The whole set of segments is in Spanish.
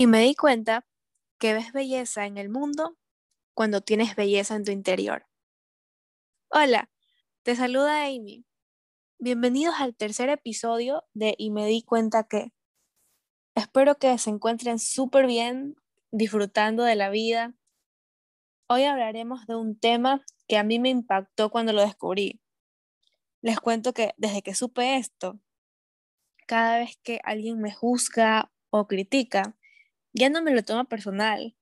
Y me di cuenta que ves belleza en el mundo cuando tienes belleza en tu interior. Hola, te saluda Amy. Bienvenidos al tercer episodio de Y me di cuenta que. Espero que se encuentren súper bien, disfrutando de la vida. Hoy hablaremos de un tema que a mí me impactó cuando lo descubrí. Les cuento que desde que supe esto, cada vez que alguien me juzga o critica, ya no me lo tomo personal.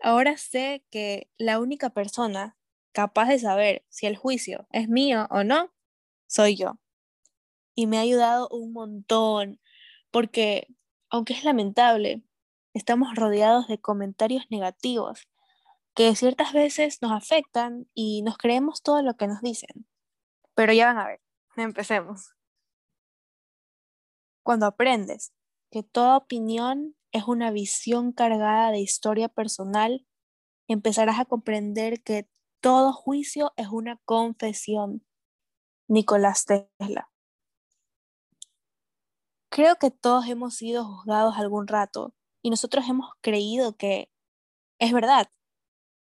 Ahora sé que la única persona capaz de saber si el juicio es mío o no, soy yo. Y me ha ayudado un montón, porque aunque es lamentable, estamos rodeados de comentarios negativos que ciertas veces nos afectan y nos creemos todo lo que nos dicen. Pero ya van a ver, empecemos. Cuando aprendes que toda opinión es una visión cargada de historia personal, empezarás a comprender que todo juicio es una confesión. Nicolás Tesla. Creo que todos hemos sido juzgados algún rato y nosotros hemos creído que es verdad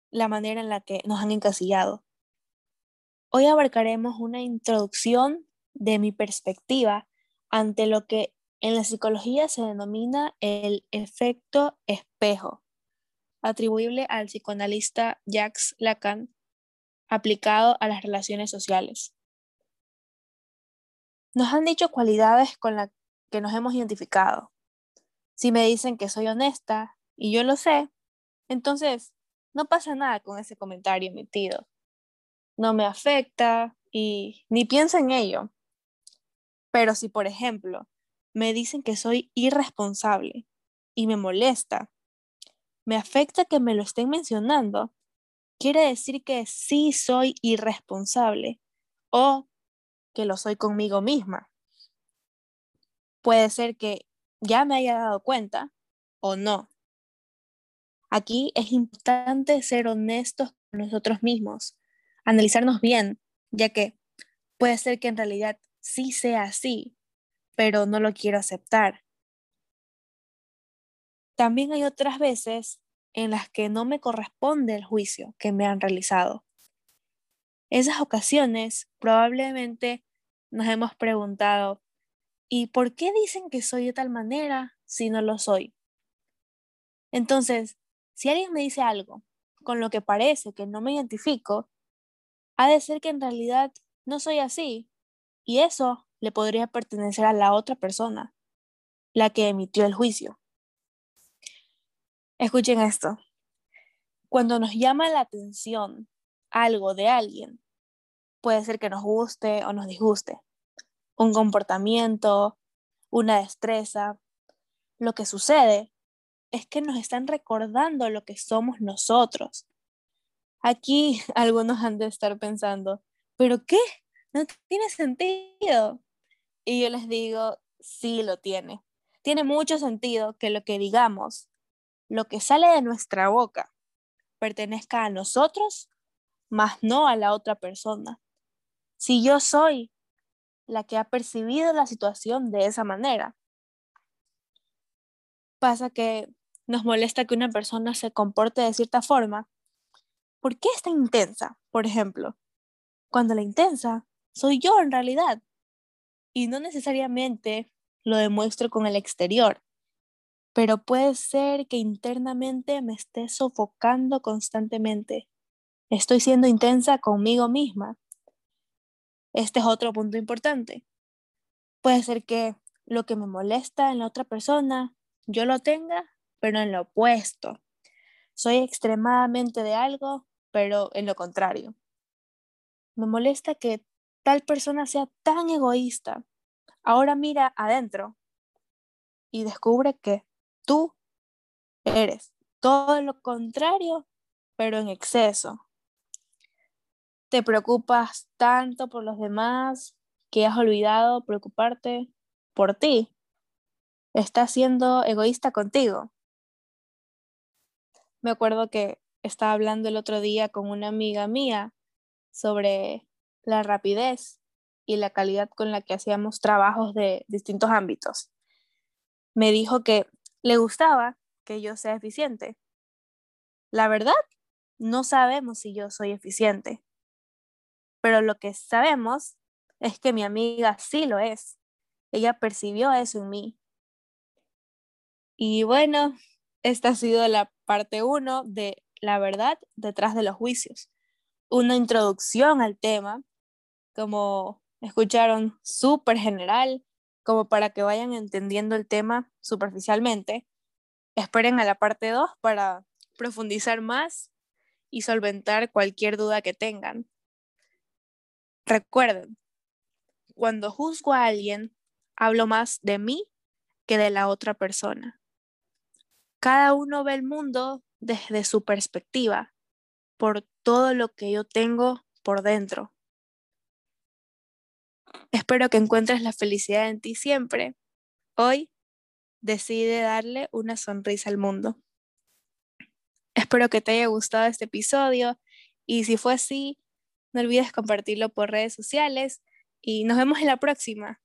la manera en la que nos han encasillado. Hoy abarcaremos una introducción de mi perspectiva ante lo que en la psicología se denomina el efecto espejo, atribuible al psicoanalista Jacques Lacan, aplicado a las relaciones sociales. Nos han dicho cualidades con las que nos hemos identificado. Si me dicen que soy honesta y yo lo sé, entonces no pasa nada con ese comentario emitido. No me afecta y ni pienso en ello. Pero si, por ejemplo, me dicen que soy irresponsable y me molesta. Me afecta que me lo estén mencionando. Quiere decir que sí soy irresponsable o que lo soy conmigo misma. Puede ser que ya me haya dado cuenta o no. Aquí es importante ser honestos con nosotros mismos, analizarnos bien, ya que puede ser que en realidad sí sea así, pero no lo quiero aceptar. También hay otras veces en las que no me corresponde el juicio que me han realizado. Esas ocasiones probablemente nos hemos preguntado, ¿y por qué dicen que soy de tal manera si no lo soy? Entonces, si alguien me dice algo con lo que parece que no me identifico, ha de ser que en realidad no soy así, y eso le podría pertenecer a la otra persona, la que emitió el juicio. Escuchen esto. Cuando nos llama la atención algo de alguien, puede ser que nos guste o nos disguste, un comportamiento, una destreza, lo que sucede es que nos están recordando lo que somos nosotros. Aquí algunos han de estar pensando, ¿pero qué? No tiene sentido. Y yo les digo, sí lo tiene. Tiene mucho sentido que lo que digamos, lo que sale de nuestra boca, pertenezca a nosotros, más no a la otra persona. Si yo soy la que ha percibido la situación de esa manera, pasa que nos molesta que una persona se comporte de cierta forma. ¿Por qué está intensa, por ejemplo? Cuando la intensa soy yo en realidad y no necesariamente lo demuestro con el exterior, pero puede ser que internamente me esté sofocando constantemente. Estoy siendo intensa conmigo misma. Este es otro punto importante. Puede ser que lo que me molesta en la otra persona, yo lo tenga, pero en lo opuesto. Soy extremadamente de algo, pero en lo contrario. Me molesta que tal persona sea tan egoísta, ahora mira adentro y descubre que tú eres todo lo contrario, pero en exceso. Te preocupas tanto por los demás que has olvidado preocuparte por ti. Estás siendo egoísta contigo. Me acuerdo que estaba hablando el otro día con una amiga mía sobre la rapidez y la calidad con la que hacíamos trabajos de distintos ámbitos. Me dijo que le gustaba que yo sea eficiente? La verdad, no sabemos si yo soy eficiente, pero lo que sabemos es que mi amiga sí lo es. Ella percibió eso en mí. Y bueno, esta ha sido la parte uno de la verdad detrás de los juicios. Una introducción al tema, como escucharon, súper general, como para que vayan entendiendo el tema superficialmente. Esperen a la parte 2 para profundizar más y solventar cualquier duda que tengan. Recuerden, cuando juzgo a alguien, hablo más de mí que de la otra persona. Cada uno ve el mundo desde su perspectiva, por todo lo que yo tengo por dentro. Espero que encuentres la felicidad en ti siempre. Hoy decide darle una sonrisa al mundo. Espero que te haya gustado este episodio y si fue así, no olvides compartirlo por redes sociales y nos vemos en la próxima.